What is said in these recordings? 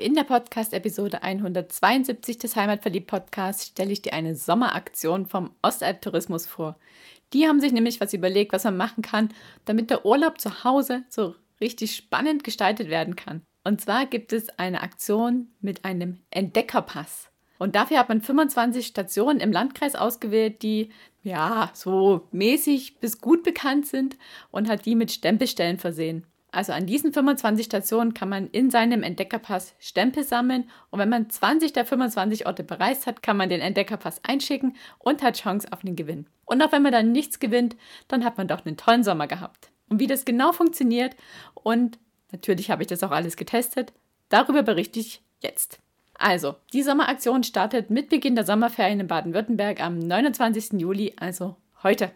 In der Podcast-Episode 172 des Heimatverliebt-Podcasts stelle ich dir eine Sommeraktion vom Ostalb-Tourismus vor. Die haben sich nämlich was überlegt, was man machen kann, damit der Urlaub zu Hause so richtig spannend gestaltet werden kann. Und zwar gibt es eine Aktion mit einem Entdeckerpass. Und dafür hat man 25 Stationen im Landkreis ausgewählt, die ja so mäßig bis gut bekannt sind und hat die mit Stempelstellen versehen. Also an diesen 25 Stationen kann man in seinem Entdeckerpass Stempel sammeln und wenn man 20 der 25 Orte bereist hat, kann man den Entdeckerpass einschicken und hat Chance auf einen Gewinn. Und auch wenn man dann nichts gewinnt, dann hat man doch einen tollen Sommer gehabt. Und wie das genau funktioniert und natürlich habe ich das auch alles getestet, darüber berichte ich jetzt. Also, die Sommeraktion startet mit Beginn der Sommerferien in Baden-Württemberg am 29. Juli, also heute,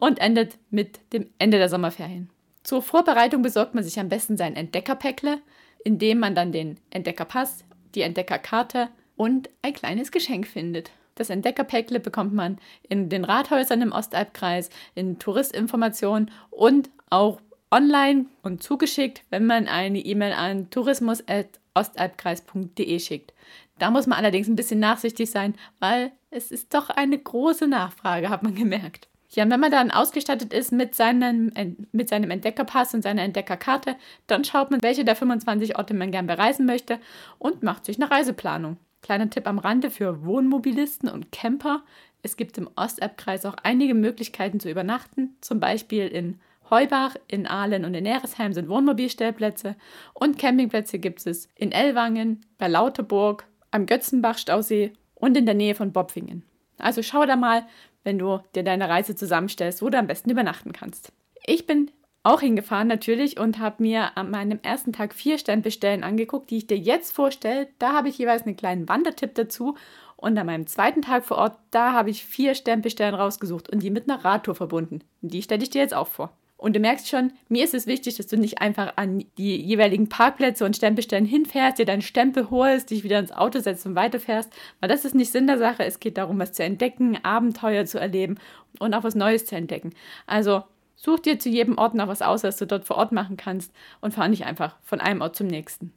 und endet mit dem Ende der Sommerferien. Zur Vorbereitung besorgt man sich am besten sein Entdeckerpäckle, in dem man dann den Entdeckerpass, die Entdeckerkarte und ein kleines Geschenk findet. Das Entdeckerpäckle bekommt man in den Rathäusern im Ostalbkreis, in Touristinformationen und auch online und zugeschickt, wenn man eine E-Mail an tourismus.ostalbkreis.de schickt. Da muss man allerdings ein bisschen nachsichtig sein, weil es ist doch eine große Nachfrage, hat man gemerkt. Ja, und wenn man dann ausgestattet ist mit seinem, mit seinem Entdeckerpass und seiner Entdeckerkarte, dann schaut man, welche der 25 Orte man gern bereisen möchte und macht sich eine Reiseplanung. Kleiner Tipp am Rande für Wohnmobilisten und Camper. Es gibt im Osterbkreis auch einige Möglichkeiten zu übernachten, zum Beispiel in Heubach, in Aalen und in Neresheim sind Wohnmobilstellplätze und Campingplätze gibt es in Ellwangen, bei Lauterburg, am Götzenbach-Stausee und in der Nähe von Bobfingen. Also schau da mal, wenn du dir deine Reise zusammenstellst, wo du am besten übernachten kannst. Ich bin auch hingefahren natürlich und habe mir an meinem ersten Tag vier Stempelstellen angeguckt, die ich dir jetzt vorstelle. Da habe ich jeweils einen kleinen Wandertipp dazu. Und an meinem zweiten Tag vor Ort, da habe ich vier Stempelstellen rausgesucht und die mit einer Radtour verbunden. Die stelle ich dir jetzt auch vor. Und du merkst schon, mir ist es wichtig, dass du nicht einfach an die jeweiligen Parkplätze und Stempelstellen hinfährst, dir deinen Stempel holst, dich wieder ins Auto setzt und weiterfährst, weil das ist nicht Sinn der Sache. Es geht darum, was zu entdecken, Abenteuer zu erleben und auch was Neues zu entdecken. Also such dir zu jedem Ort noch was aus, was du dort vor Ort machen kannst und fahr nicht einfach von einem Ort zum nächsten.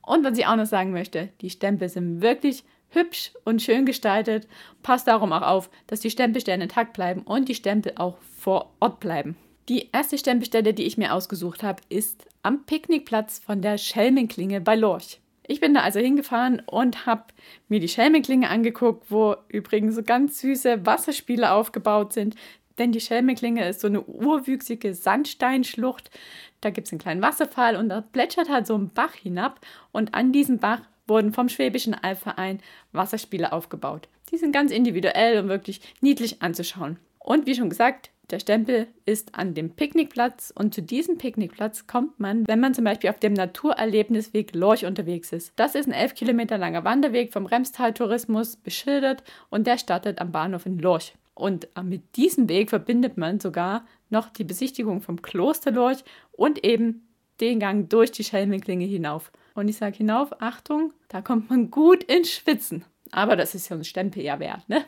Und was ich auch noch sagen möchte, die Stempel sind wirklich hübsch und schön gestaltet. Passt darum auch auf, dass die Stempelstellen intakt bleiben und die Stempel auch vor Ort bleiben. Die erste Stempelstelle, die ich mir ausgesucht habe, ist am Picknickplatz von der Schelmenklinge bei Lorch. Ich bin da also hingefahren und habe mir die Schelmenklinge angeguckt, wo übrigens so ganz süße Wasserspiele aufgebaut sind. Denn die Schelmenklinge ist so eine urwüchsige Sandsteinschlucht. Da gibt es einen kleinen Wasserfall und da plätschert halt so ein Bach hinab. Und an diesem Bach wurden vom Schwäbischen Albverein Wasserspiele aufgebaut. Die sind ganz individuell und wirklich niedlich anzuschauen. Und wie schon gesagt, der Stempel ist an dem Picknickplatz und zu diesem Picknickplatz kommt man, wenn man zum Beispiel auf dem Naturerlebnisweg Lorch unterwegs ist. Das ist ein elf Kilometer langer Wanderweg vom Remstal Tourismus beschildert und der startet am Bahnhof in Lorch. Und mit diesem Weg verbindet man sogar noch die Besichtigung vom Kloster Lorch und eben den Gang durch die Schelmenklinge hinauf. Und ich sage hinauf, Achtung, da kommt man gut ins Schwitzen. Aber das ist ja ein Stempel ja wert, ne?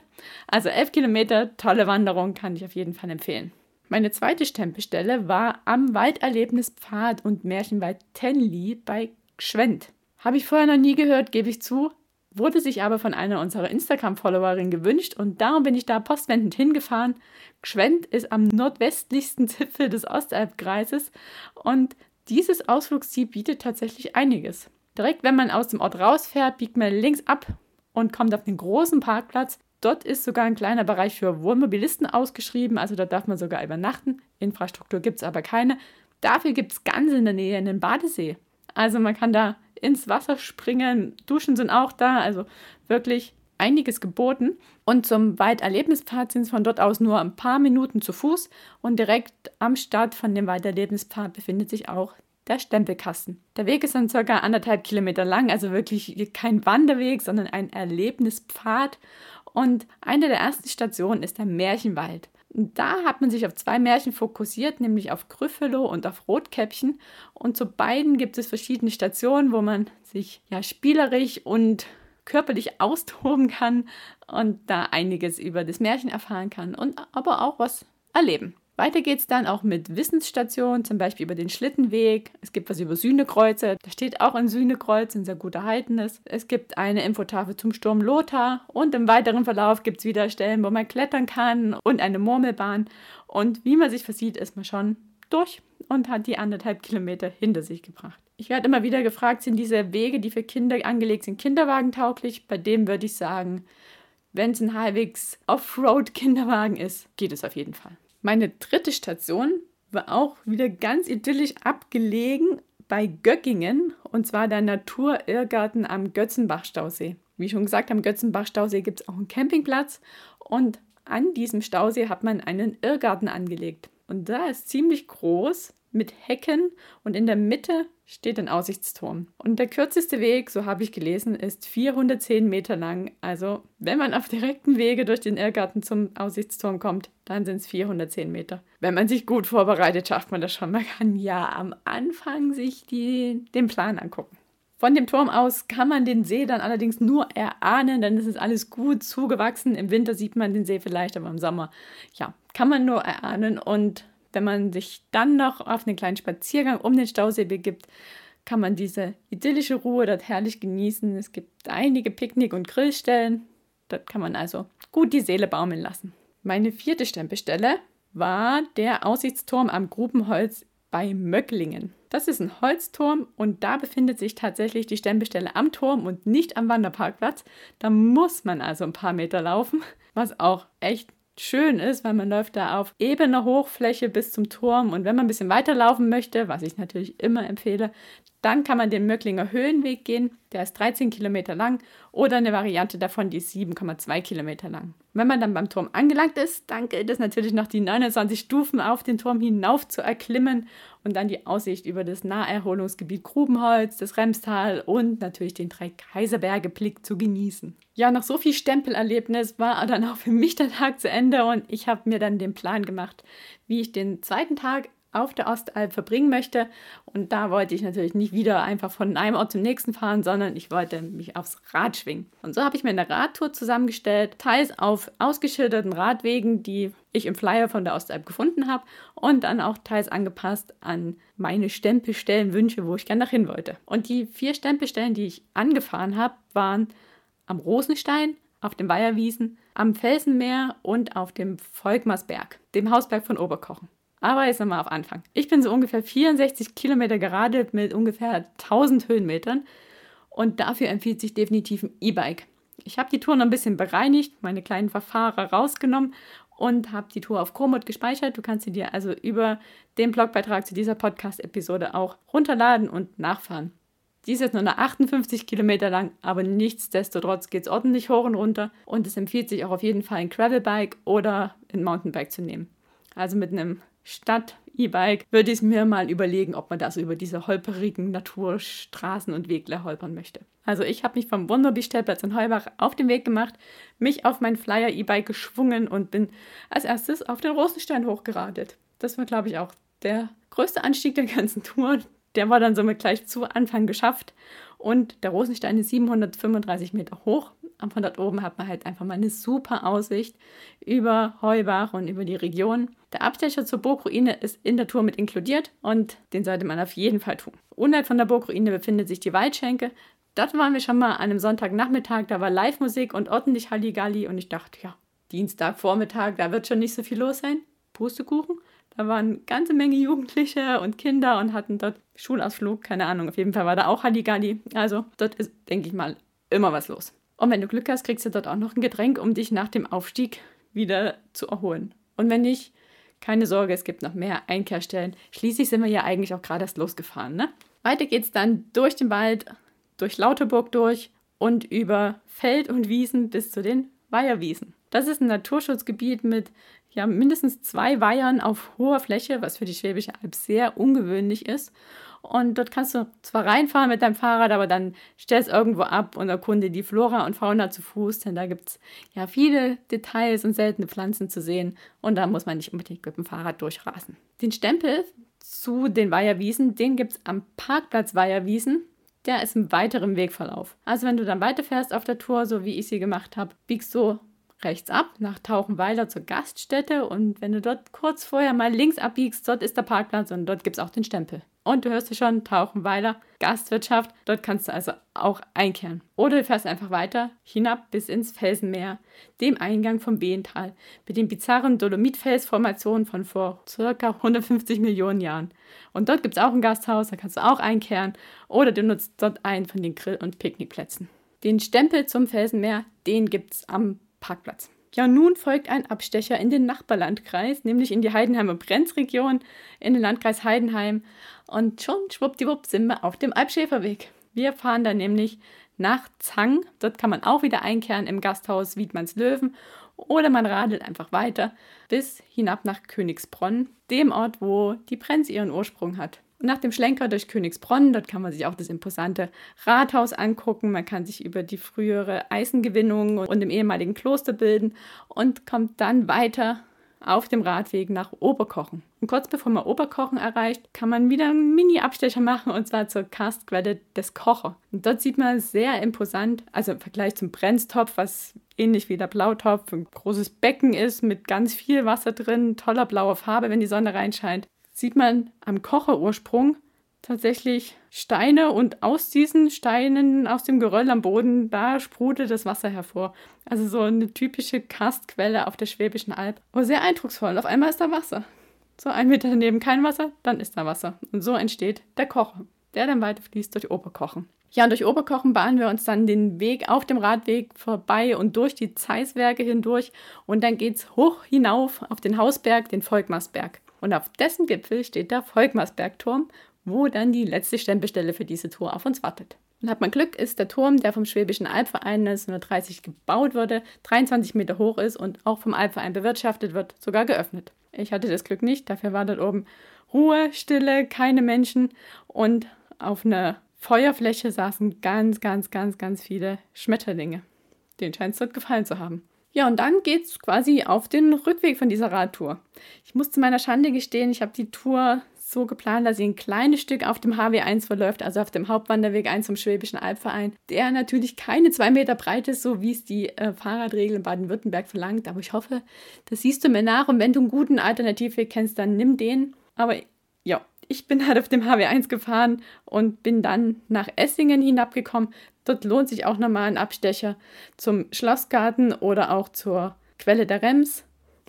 Also elf Kilometer, tolle Wanderung, kann ich auf jeden Fall empfehlen. Meine zweite Stempelstelle war am Walderlebnispfad und Märchenwald Tenli bei Gschwend. Habe ich vorher noch nie gehört, gebe ich zu, wurde sich aber von einer unserer Instagram-Followerinnen gewünscht und darum bin ich da postwendend hingefahren. Gschwend ist am nordwestlichsten Zipfel des Ostalbkreises und dieses Ausflugsziel bietet tatsächlich einiges. Direkt wenn man aus dem Ort rausfährt, biegt man links ab und kommt auf den großen Parkplatz. Dort ist sogar ein kleiner Bereich für Wohnmobilisten ausgeschrieben, also da darf man sogar übernachten. Infrastruktur gibt es aber keine. Dafür gibt es ganz in der Nähe einen Badesee. Also man kann da ins Wasser springen, Duschen sind auch da, also wirklich einiges geboten. Und zum Walderlebnispfad sind es von dort aus nur ein paar Minuten zu Fuß und direkt am Start von dem Walderlebnispfad befindet sich auch der Stempelkasten. Der Weg ist dann circa anderthalb Kilometer lang, also wirklich kein Wanderweg, sondern ein Erlebnispfad. Und eine der ersten Stationen ist der Märchenwald. Da hat man sich auf zwei Märchen fokussiert, nämlich auf Gryffalo und auf Rotkäppchen. Und zu beiden gibt es verschiedene Stationen, wo man sich ja spielerisch und körperlich austoben kann und da einiges über das Märchen erfahren kann und aber auch was erleben. Weiter geht es dann auch mit Wissensstationen, zum Beispiel über den Schlittenweg. Es gibt was über Sühnekreuze. Da steht auch ein Sühnekreuz, ein sehr gut erhaltenes. Es gibt eine Infotafel zum Sturm Lothar. Und im weiteren Verlauf gibt es wieder Stellen, wo man klettern kann und eine Murmelbahn. Und wie man sich versieht, ist man schon durch und hat die anderthalb Kilometer hinter sich gebracht. Ich werde immer wieder gefragt, sind diese Wege, die für Kinder angelegt sind, kinderwagentauglich? Bei dem würde ich sagen, wenn es ein halbwegs Offroad-Kinderwagen ist, geht es auf jeden Fall. Meine dritte Station war auch wieder ganz idyllisch abgelegen bei Göckingen und zwar der Naturirrgarten am Götzenbach-Stausee. Wie schon gesagt, am Götzenbach-Stausee gibt es auch einen Campingplatz und an diesem Stausee hat man einen Irrgarten angelegt. Und da ist ziemlich groß mit Hecken und in der Mitte steht ein Aussichtsturm. Und der kürzeste Weg, so habe ich gelesen, ist 410 Meter lang. Also wenn man auf direkten Wege durch den Irrgarten zum Aussichtsturm kommt, dann sind es 410 Meter. Wenn man sich gut vorbereitet, schafft man das schon. Man kann ja am Anfang sich die, den Plan angucken. Von dem Turm aus kann man den See dann allerdings nur erahnen, denn es ist alles gut zugewachsen. Im Winter sieht man den See vielleicht, aber im Sommer, ja, kann man nur erahnen. Und wenn man sich dann noch auf einen kleinen Spaziergang um den Stausee begibt, kann man diese idyllische Ruhe dort herrlich genießen. Es gibt einige Picknick- und Grillstellen. Dort kann man also gut die Seele baumeln lassen. Meine vierte Stempelstelle war der Aussichtsturm am Grubenholz bei Möcklingen. Das ist ein Holzturm und da befindet sich tatsächlich die Stempelstelle am Turm und nicht am Wanderparkplatz. Da muss man also ein paar Meter laufen, was auch echt schön ist, weil man läuft da auf ebener Hochfläche bis zum Turm. Und wenn man ein bisschen weiterlaufen möchte, was ich natürlich immer empfehle, dann kann man den Möcklinger Höhenweg gehen, der ist 13 Kilometer lang oder eine Variante davon, die ist 7,2 Kilometer lang. Wenn man dann beim Turm angelangt ist, dann gilt es natürlich noch die 29 Stufen auf den Turm hinauf zu erklimmen und dann die Aussicht über das Naherholungsgebiet Grubenholz, das Remstal und natürlich den drei Kaiserberge-Blick zu genießen. Ja, nach so viel Stempelerlebnis war dann auch für mich der Tag zu Ende und ich habe mir dann den Plan gemacht, wie ich den zweiten Tag auf der Ostalb verbringen möchte. Und da wollte ich natürlich nicht wieder einfach von einem Ort zum nächsten fahren, sondern ich wollte mich aufs Rad schwingen. Und so habe ich mir eine Radtour zusammengestellt, teils auf ausgeschilderten Radwegen, die ich im Flyer von der Ostalb gefunden habe und dann auch teils angepasst an meine Stempelstellenwünsche, wo ich gerne nach hin wollte. Und die vier Stempelstellen, die ich angefahren habe, waren am Rosenstein, auf dem Weiherwiesen, am Felsenmeer und auf dem Volkmarsberg, dem Hausberg von Oberkochen. Aber jetzt nochmal auf Anfang. Ich bin so ungefähr 64 Kilometer geradelt mit ungefähr 1000 Höhenmetern und dafür empfiehlt sich definitiv ein E-Bike. Ich habe die Tour noch ein bisschen bereinigt, meine kleinen Verfahrer rausgenommen und habe die Tour auf Komoot gespeichert. Du kannst sie dir also über den Blogbeitrag zu dieser Podcast-Episode auch runterladen und nachfahren. Die ist jetzt nur noch 58 Kilometer lang, aber nichtsdestotrotz geht es ordentlich hoch und runter und es empfiehlt sich auch auf jeden Fall ein Gravelbike oder ein Mountainbike zu nehmen. Also mit einem statt E-Bike würde ich mir mal überlegen, ob man da so über diese holperigen Naturstraßen und Wegler holpern möchte. Also ich habe mich vom Wunderbi-Stellplatz in Heubach auf den Weg gemacht, mich auf mein Flyer-E-Bike geschwungen und bin als erstes auf den Rosenstein hochgeradelt. Das war, glaube ich, auch der größte Anstieg der ganzen Tour. Der war dann somit gleich zu Anfang geschafft. Und der Rosenstein ist 735 Meter hoch. Und von dort oben hat man halt einfach mal eine super Aussicht über Heubach und über die Region. Der Abstecher zur Burgruine ist in der Tour mit inkludiert und den sollte man auf jeden Fall tun. Unweit von der Burgruine befindet sich die Waldschenke. Dort waren wir schon mal an einem Sonntagnachmittag, da war Live-Musik und ordentlich Halligalli und ich dachte, ja, Dienstagvormittag, da wird schon nicht so viel los sein. Pustekuchen. Da waren eine ganze Menge Jugendliche und Kinder und hatten dort Schulausflug, keine Ahnung, auf jeden Fall war da auch Halligalli. Also dort ist, denke ich mal, immer was los. Und wenn du Glück hast, kriegst du dort auch noch ein Getränk, um dich nach dem Aufstieg wieder zu erholen. Und wenn nicht, keine Sorge, es gibt noch mehr Einkehrstellen. Schließlich sind wir ja eigentlich auch gerade erst losgefahren. Ne? Weiter geht's dann durch den Wald, durch Lauterburg durch und über Feld und Wiesen bis zu den Weiherwiesen. Das ist ein Naturschutzgebiet mit ja, mindestens zwei Weihern auf hoher Fläche, was für die Schwäbische Alb sehr ungewöhnlich ist. Und dort kannst du zwar reinfahren mit deinem Fahrrad, aber dann stellst irgendwo ab und erkunde die Flora und Fauna zu Fuß, denn da gibt es ja viele Details und seltene Pflanzen zu sehen. Und da muss man nicht unbedingt mit dem Fahrrad durchrasen. Den Stempel zu den Weiherwiesen, den gibt es am Parkplatz Weiherwiesen. Der ist im weiteren Wegverlauf. Also wenn du dann weiterfährst auf der Tour, so wie ich sie gemacht habe, biegst du rechts ab nach Tauchenweiler zur Gaststätte und wenn du dort kurz vorher mal links abbiegst, dort ist der Parkplatz und dort gibt es auch den Stempel. Und du hörst ja schon, Tauchenweiler, Gastwirtschaft, dort kannst du also auch einkehren. Oder du fährst einfach weiter hinab bis ins Felsenmeer, dem Eingang vom Wehental, mit den bizarren Dolomitfelsformationen von vor ca. 150 Millionen Jahren. Und dort gibt es auch ein Gasthaus, da kannst du auch einkehren. Oder du nutzt dort einen von den Grill- und Picknickplätzen. Den Stempel zum Felsenmeer, den gibt es am Parkplatz. Ja, nun folgt ein Abstecher in den Nachbarlandkreis, nämlich in die Heidenheimer Brenzregion, in den Landkreis Heidenheim. Und schon schwuppdiwupp sind wir auf dem Alpschäferweg. Wir fahren dann nämlich nach Zang. Dort kann man auch wieder einkehren im Gasthaus Wiedmannslöwen oder man radelt einfach weiter bis hinab nach Königsbronn, dem Ort, wo die Brenz ihren Ursprung hat. Nach dem Schlenker durch Königsbronn, dort kann man sich auch das imposante Rathaus angucken, man kann sich über die frühere Eisengewinnung und im ehemaligen Kloster bilden und kommt dann weiter auf dem Radweg nach Oberkochen. Und kurz bevor man Oberkochen erreicht, kann man wieder einen Mini-Abstecher machen und zwar zur Karstquelle des Kocher. Und dort sieht man sehr imposant, also im Vergleich zum Brenztopf, was ähnlich wie der Blautopf ein großes Becken ist mit ganz viel Wasser drin, toller blauer Farbe, wenn die Sonne reinscheint, sieht man am Kocherursprung tatsächlich Steine und aus diesen Steinen, aus dem Geröll am Boden, da sprudelt das Wasser hervor. Also so eine typische Karstquelle auf der Schwäbischen Alb. Aber sehr eindrucksvoll. Auf einmal ist da Wasser. So ein Meter daneben kein Wasser, dann ist da Wasser. Und so entsteht der Kocher, der dann weiter fließt durch Oberkochen. Ja, und durch Oberkochen bahnen wir uns dann den Weg auf dem Radweg vorbei und durch die Zeiswerke hindurch. Und dann geht es hoch hinauf auf den Hausberg, den Volkmarsberg. Und auf dessen Gipfel steht der Volkmarsbergturm, wo dann die letzte Stempelstelle für diese Tour auf uns wartet. Und hat man Glück, ist der Turm, der vom Schwäbischen Albverein 1930 gebaut wurde, 23 Meter hoch ist und auch vom Albverein bewirtschaftet wird, sogar geöffnet. Ich hatte das Glück nicht, dafür war dort oben Ruhe, Stille, keine Menschen und auf einer Feuerfläche saßen ganz, ganz, ganz, ganz viele Schmetterlinge. Den scheint es dort gefallen zu haben. Ja, und dann geht es quasi auf den Rückweg von dieser Radtour. Ich muss zu meiner Schande gestehen, ich habe die Tour so geplant, dass sie ein kleines Stück auf dem HW1 verläuft, also auf dem Hauptwanderweg 1 zum Schwäbischen Albverein, der natürlich keine zwei Meter breit ist, so wie es die äh, Fahrradregel in Baden-Württemberg verlangt. Aber ich hoffe, das siehst du mir nach und wenn du einen guten Alternativweg kennst, dann nimm den. Aber ja, ich bin halt auf dem HW1 gefahren und bin dann nach Essingen hinabgekommen. Dort lohnt sich auch nochmal ein Abstecher zum Schlossgarten oder auch zur Quelle der Rems.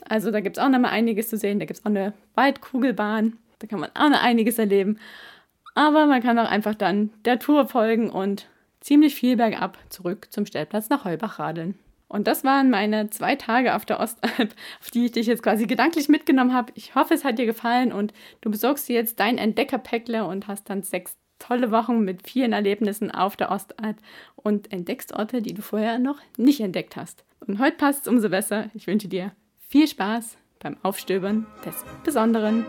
Also da gibt es auch nochmal einiges zu sehen. Da gibt es auch eine Waldkugelbahn. Da kann man auch noch einiges erleben. Aber man kann auch einfach dann der Tour folgen und ziemlich viel bergab zurück zum Stellplatz nach Heubach radeln. Und das waren meine zwei Tage auf der Ostalb, auf die ich dich jetzt quasi gedanklich mitgenommen habe. Ich hoffe, es hat dir gefallen und du besorgst dir jetzt dein Entdeckerpäckle und hast dann sechs tolle Wochen mit vielen Erlebnissen auf der Ostalb und entdeckst Orte, die du vorher noch nicht entdeckt hast. Und heute passt es umso besser. Ich wünsche dir viel Spaß beim Aufstöbern des Besonderen.